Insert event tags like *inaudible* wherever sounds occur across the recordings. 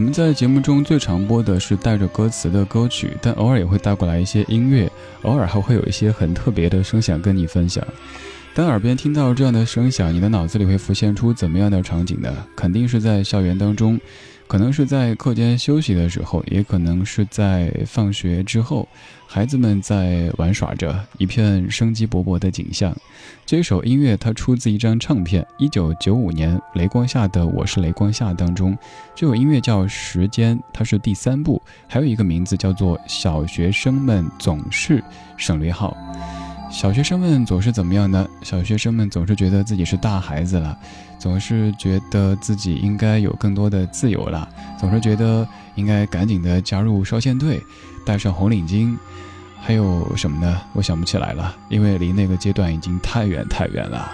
我们在节目中最常播的是带着歌词的歌曲，但偶尔也会带过来一些音乐，偶尔还会有一些很特别的声响跟你分享。当耳边听到这样的声响，你的脑子里会浮现出怎么样的场景呢？肯定是在校园当中，可能是在课间休息的时候，也可能是在放学之后，孩子们在玩耍着，一片生机勃勃的景象。这首音乐它出自一张唱片，一九九五年《雷光下的我是雷光下》当中，这首音乐叫《时间》，它是第三部，还有一个名字叫做《小学生们总是省略号》。小学生们总是怎么样呢？小学生们总是觉得自己是大孩子了，总是觉得自己应该有更多的自由了，总是觉得应该赶紧的加入少先队，戴上红领巾。还有什么呢？我想不起来了，因为离那个阶段已经太远太远了。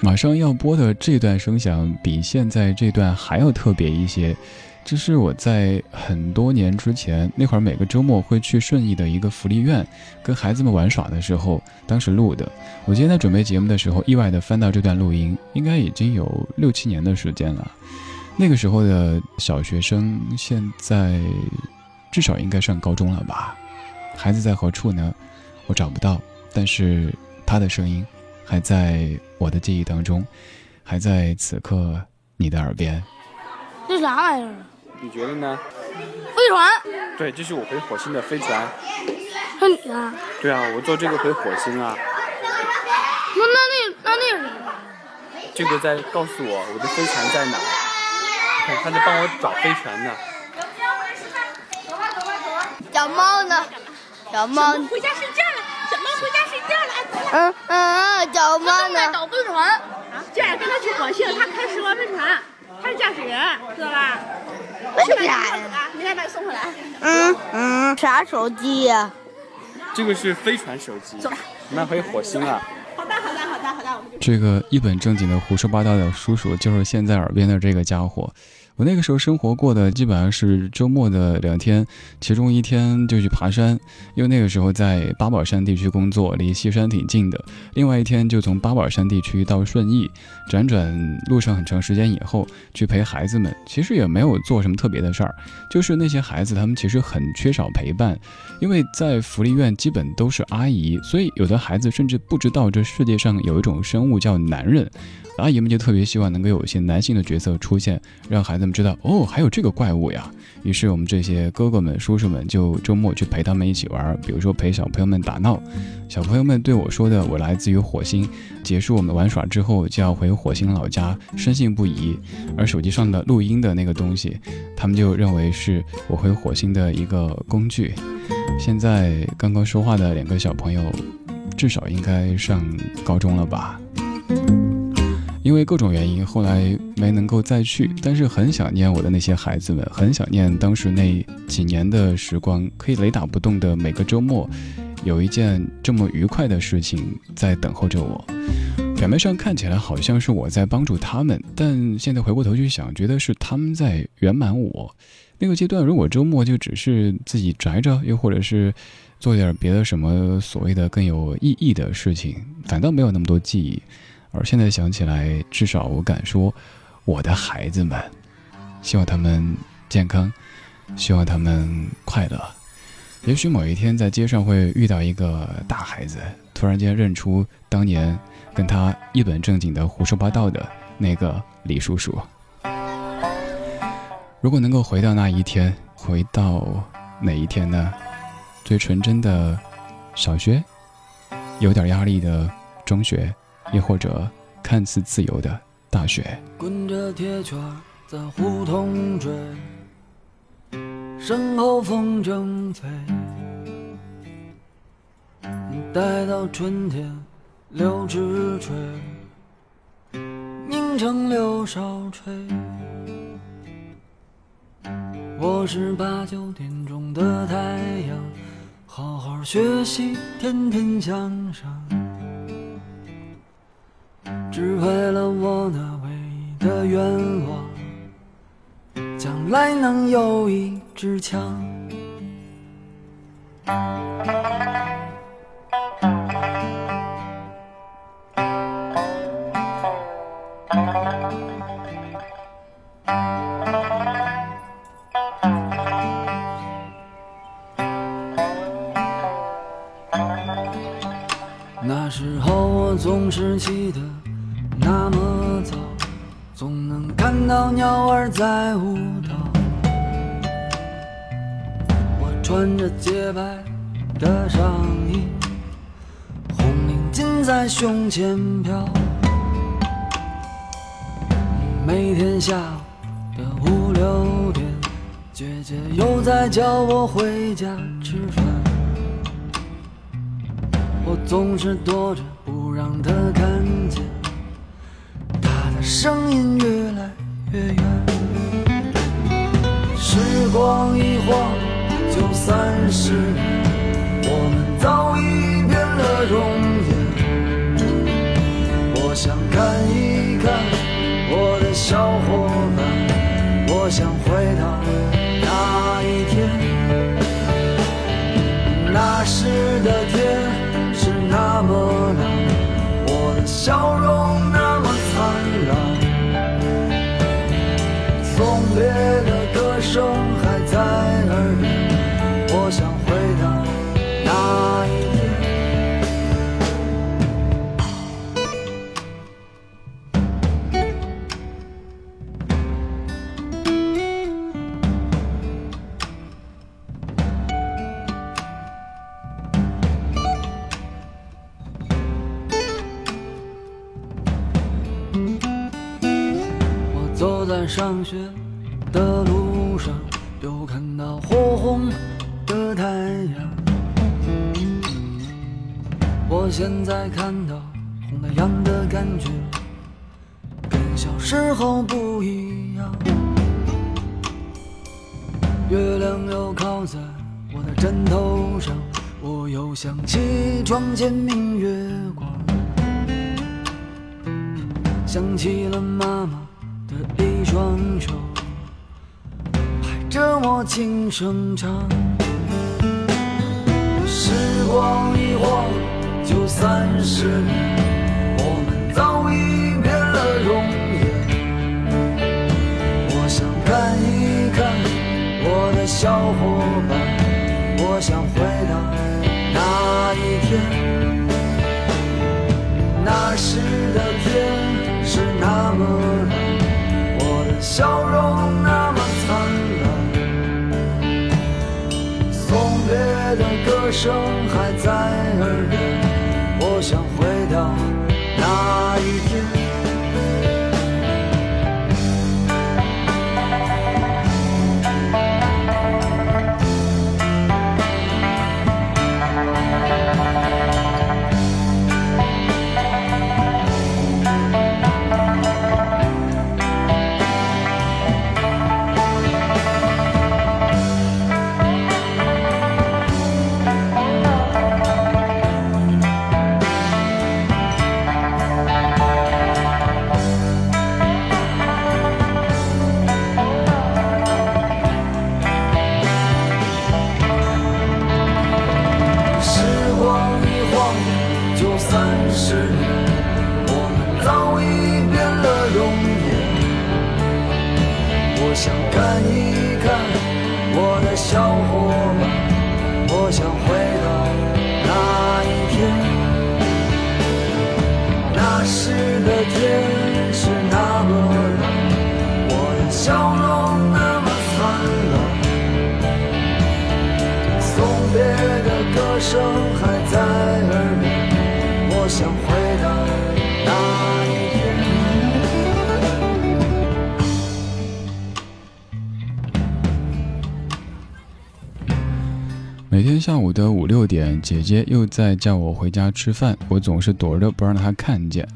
马上要播的这段声响比现在这段还要特别一些，这是我在很多年之前那会儿每个周末会去顺义的一个福利院跟孩子们玩耍的时候，当时录的。我今天在准备节目的时候，意外的翻到这段录音，应该已经有六七年的时间了。那个时候的小学生，现在至少应该上高中了吧？孩子在何处呢？我找不到，但是他的声音还在我的记忆当中，还在此刻你的耳边。这啥玩意儿？你觉得呢？飞船。对，这是我回火星的飞船。是你啊？对啊，我坐这个回火星啊。那那那那那是什么？这个在告诉我我的飞船在哪。你看，他在帮我找飞船呢。小猫呢？小猫回家睡觉了，小猫回家睡觉了。嗯嗯嗯，小猫呢？找飞船啊，这样跟他去火星，他开十万飞船，驾驶员，知道吧？为啥呀？明天把你送回来。嗯嗯，啥手机呀？这个是飞船手机。走了，我们回火星了。好的，好的，好的，好的。这个一本正经的胡说八道的叔叔，就是现在耳边的这个家伙。我那个时候生活过的基本上是周末的两天，其中一天就去爬山，因为那个时候在八宝山地区工作，离西山挺近的；另外一天就从八宝山地区到顺义，辗转路上很长时间以后，去陪孩子们。其实也没有做什么特别的事儿，就是那些孩子他们其实很缺少陪伴，因为在福利院基本都是阿姨，所以有的孩子甚至不知道这世界上有一种生物叫男人。阿姨们就特别希望能够有一些男性的角色出现，让孩子们知道哦，还有这个怪物呀。于是我们这些哥哥们、叔叔们就周末去陪他们一起玩，比如说陪小朋友们打闹。小朋友们对我说的“我来自于火星”，结束我们玩耍之后就要回火星老家，深信不疑。而手机上的录音的那个东西，他们就认为是我回火星的一个工具。现在刚刚说话的两个小朋友，至少应该上高中了吧？因为各种原因，后来没能够再去，但是很想念我的那些孩子们，很想念当时那几年的时光，可以雷打不动的每个周末，有一件这么愉快的事情在等候着我。表面上看起来好像是我在帮助他们，但现在回过头去想，觉得是他们在圆满我。那个阶段，如果周末就只是自己宅着，又或者是做点别的什么所谓的更有意义的事情，反倒没有那么多记忆。而现在想起来，至少我敢说，我的孩子们，希望他们健康，希望他们快乐。也许某一天在街上会遇到一个大孩子，突然间认出当年跟他一本正经的胡说八道的那个李叔叔。如果能够回到那一天，回到哪一天呢？最纯真的小学，有点压力的中学。亦或者看似自由的大学。滚着铁圈在胡同追，身后风筝飞。待到春天柳枝垂，拧成柳梢吹。我是八九点钟的太阳，好好学习，天天向上。只为了我那唯一的愿望，将来能有一支枪。在胸前飘。每天下午的五六点，姐姐又在叫我回家吃饭。我总是躲着不让她看见，她的声音越来越远。时光一晃就三十年，送别的歌声还在耳边，时候不一样。月亮又靠在我的枕头上，我又想起窗前明月光，想起了妈妈。的一双手拍着我轻声唱，时光一晃就三十年，小伙伴，我想回到那一天，那时的天是那么蓝。我的笑容那么灿烂，送别的歌声还在声还在耳边，我想每天下午的五六点，姐姐又在叫我回家吃饭，我总是躲着不让她看见。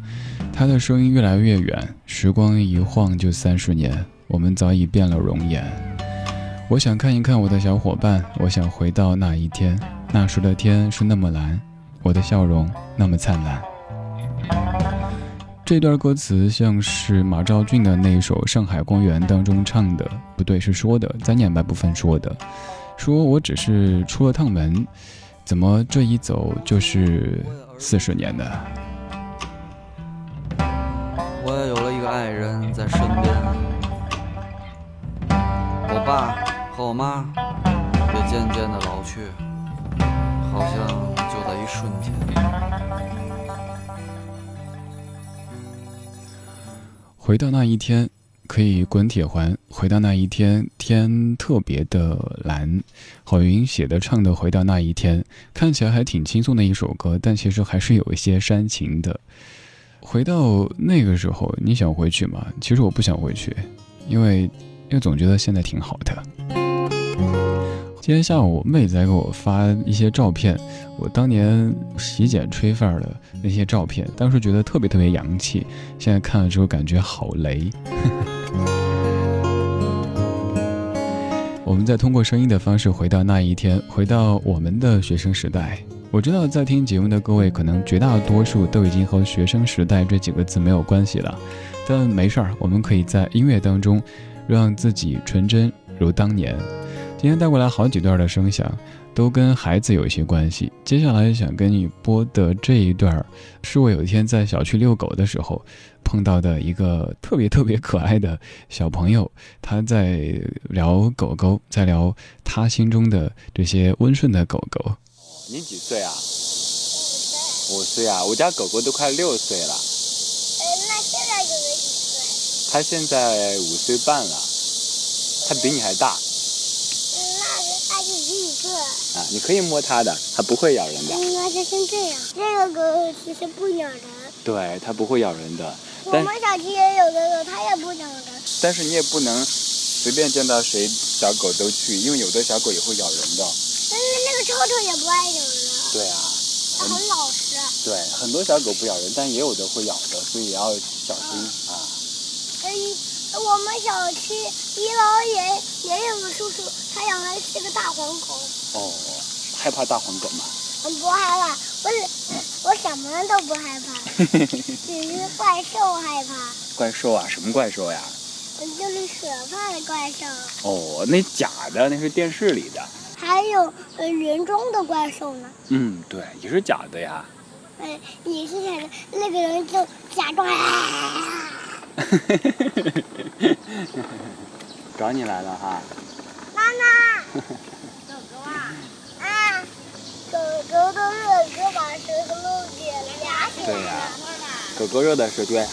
她的声音越来越远，时光一晃就三十年，我们早已变了容颜。我想看一看我的小伙伴，我想回到那一天，那时的天是那么蓝，我的笑容那么灿烂。这段歌词像是马兆骏的那一首《上海公园》当中唱的，不对，是说的，在念白部分说的。说我只是出了趟门，怎么这一走就是四十年呢？我也有了一个爱人在身边，我爸和我妈也渐渐的老去，好像就在一瞬间。回到那一天，可以滚铁环。回到那一天，天特别的蓝。郝云写的唱的《回到那一天》，看起来还挺轻松的一首歌，但其实还是有一些煽情的。回到那个时候，你想回去吗？其实我不想回去，因为因为总觉得现在挺好的。今天下午，我妹子在给我发一些照片，我当年洗剪吹范儿的那些照片，当时觉得特别特别洋气，现在看了之后感觉好雷。*laughs* 我们再通过声音的方式回到那一天，回到我们的学生时代。我知道在听节目的各位，可能绝大多数都已经和“学生时代”这几个字没有关系了，但没事儿，我们可以在音乐当中，让自己纯真如当年。今天带过来好几段的声响，都跟孩子有一些关系。接下来想跟你播的这一段，是我有一天在小区遛狗的时候碰到的一个特别特别可爱的小朋友，他在聊狗狗，在聊他心中的这些温顺的狗狗。你几岁啊？五岁啊！我家狗狗都快六岁了。呃，那现在狗狗几岁？它现在五岁半了，它比你还大。啊，你可以摸它的，它不会咬人的。应该就先这样。这个狗其实不咬人。对，它不会咬人的。我们小区也有的狗，它也不咬人。但是你也不能随便见到谁小狗都去，因为有的小狗也会咬人的。但是那个臭臭也不爱咬人。对啊。它很老实。对，很多小狗不咬人，但也有的会咬的，所以也要小心啊。嗯，我们小区一楼也也有个叔叔，他养的是个大黄狗。哦，害怕大黄狗吗？我不害怕，我我什么都不害怕，*laughs* 只是怪兽害怕。怪兽啊？什么怪兽呀？就是可怕的怪兽。哦，那假的，那是电视里的。还有呃人中的怪兽呢。嗯，对，也是假的呀。哎，也是假的，那个人就假装。*laughs* 找你来了哈。妈妈。*laughs* 狗狗的热水把舌头了，对呀，狗狗热的时候对。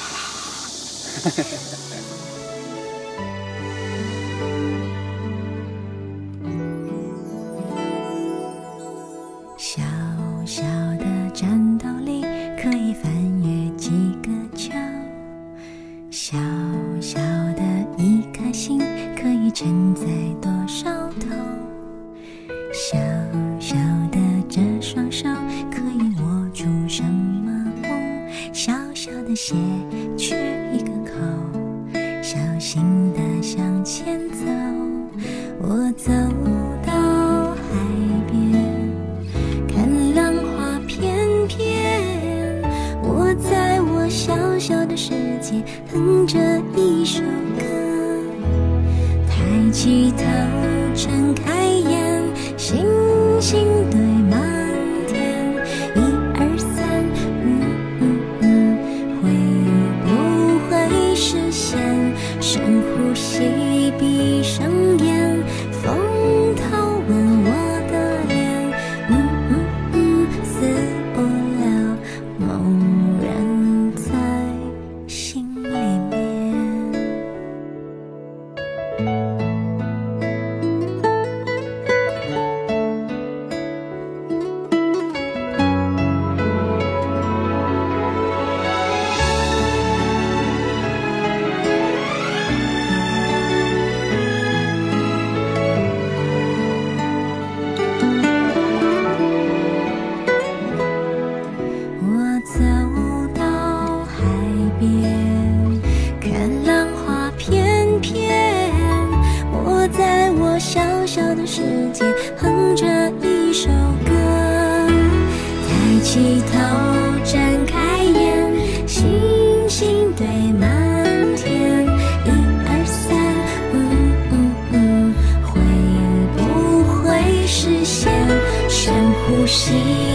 心。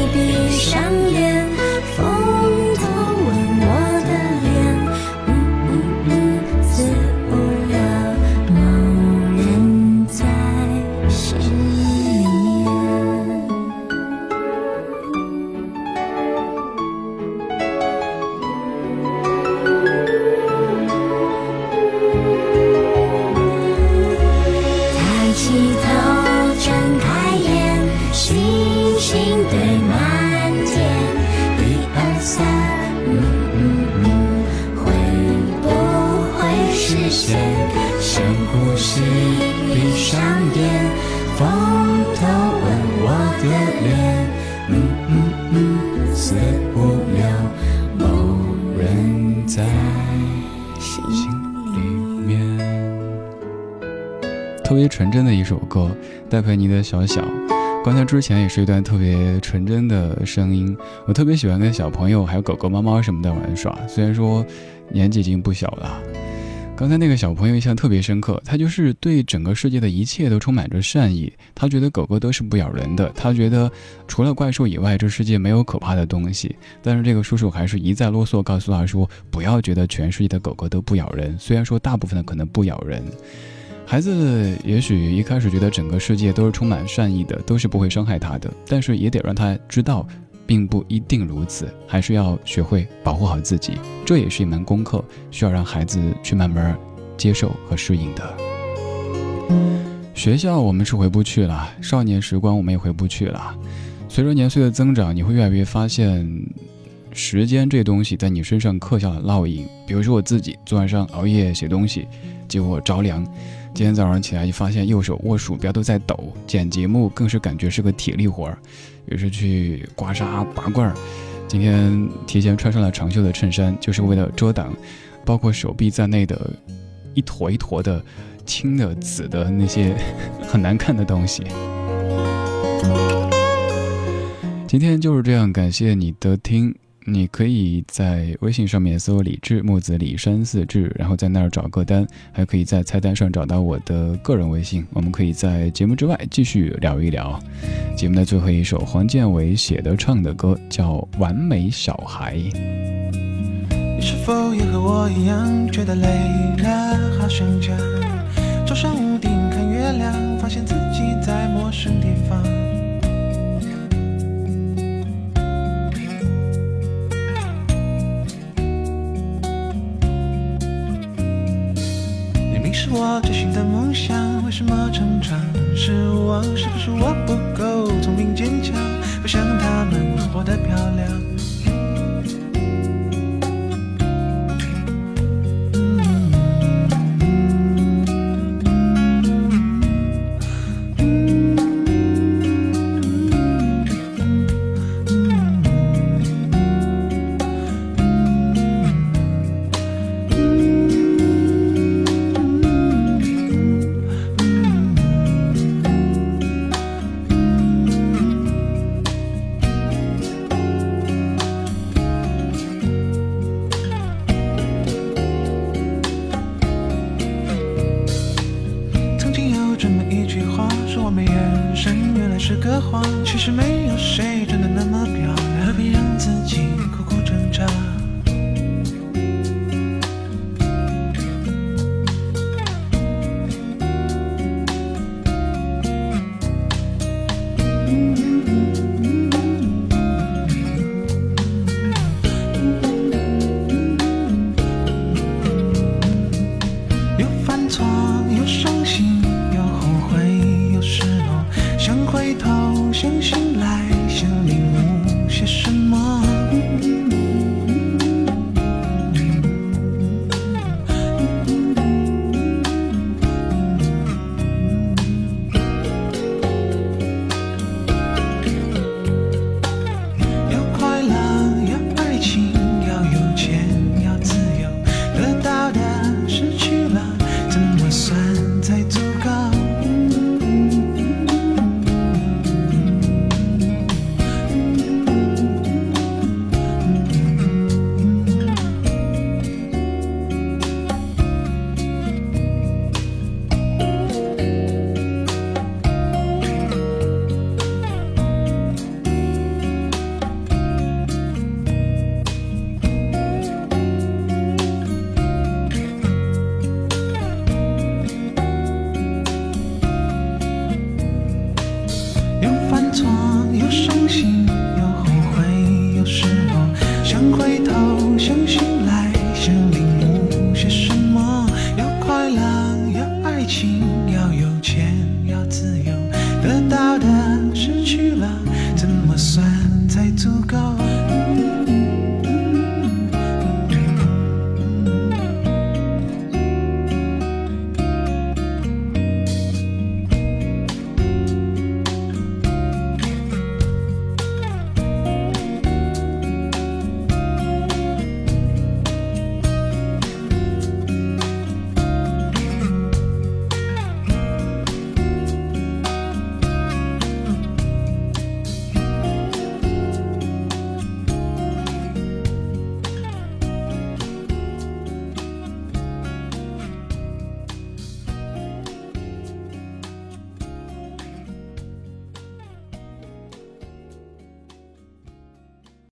视线，深呼吸，闭上眼，风头吻我的脸，嗯嗯嗯，似乎有某人在心里面。特别纯真的一首歌，戴佩妮的《小小》。刚才之前也是一段特别纯真的声音，我特别喜欢跟小朋友还有狗狗、猫猫什么的玩耍。虽然说年纪已经不小了，刚才那个小朋友印象特别深刻，他就是对整个世界的一切都充满着善意。他觉得狗狗都是不咬人的，他觉得除了怪兽以外，这世界没有可怕的东西。但是这个叔叔还是一再啰嗦，告诉他说不要觉得全世界的狗狗都不咬人，虽然说大部分的可能不咬人。孩子也许一开始觉得整个世界都是充满善意的，都是不会伤害他的，但是也得让他知道，并不一定如此，还是要学会保护好自己。这也是一门功课，需要让孩子去慢慢接受和适应的。学校我们是回不去了，少年时光我们也回不去了。随着年岁的增长，你会越来越发现，时间这东西在你身上刻下了烙印。比如说我自己昨晚上熬夜写东西，结果着凉。今天早上起来就发现右手握鼠标都在抖，剪节目更是感觉是个体力活儿，于是去刮痧拔罐儿。今天提前穿上了长袖的衬衫，就是为了遮挡，包括手臂在内的一坨一坨的青的、紫的那些 *laughs* 很难看的东西。今天就是这样，感谢你的听。你可以在微信上面搜“李志木子李山四志”，然后在那儿找歌单，还可以在菜单上找到我的个人微信。我们可以在节目之外继续聊一聊。节目的最后一首黄建伟写的唱的歌叫《完美小孩》。你是否也和我一样觉得累了？好想家，走上屋顶看月亮，发现自己在陌生地方。我的票。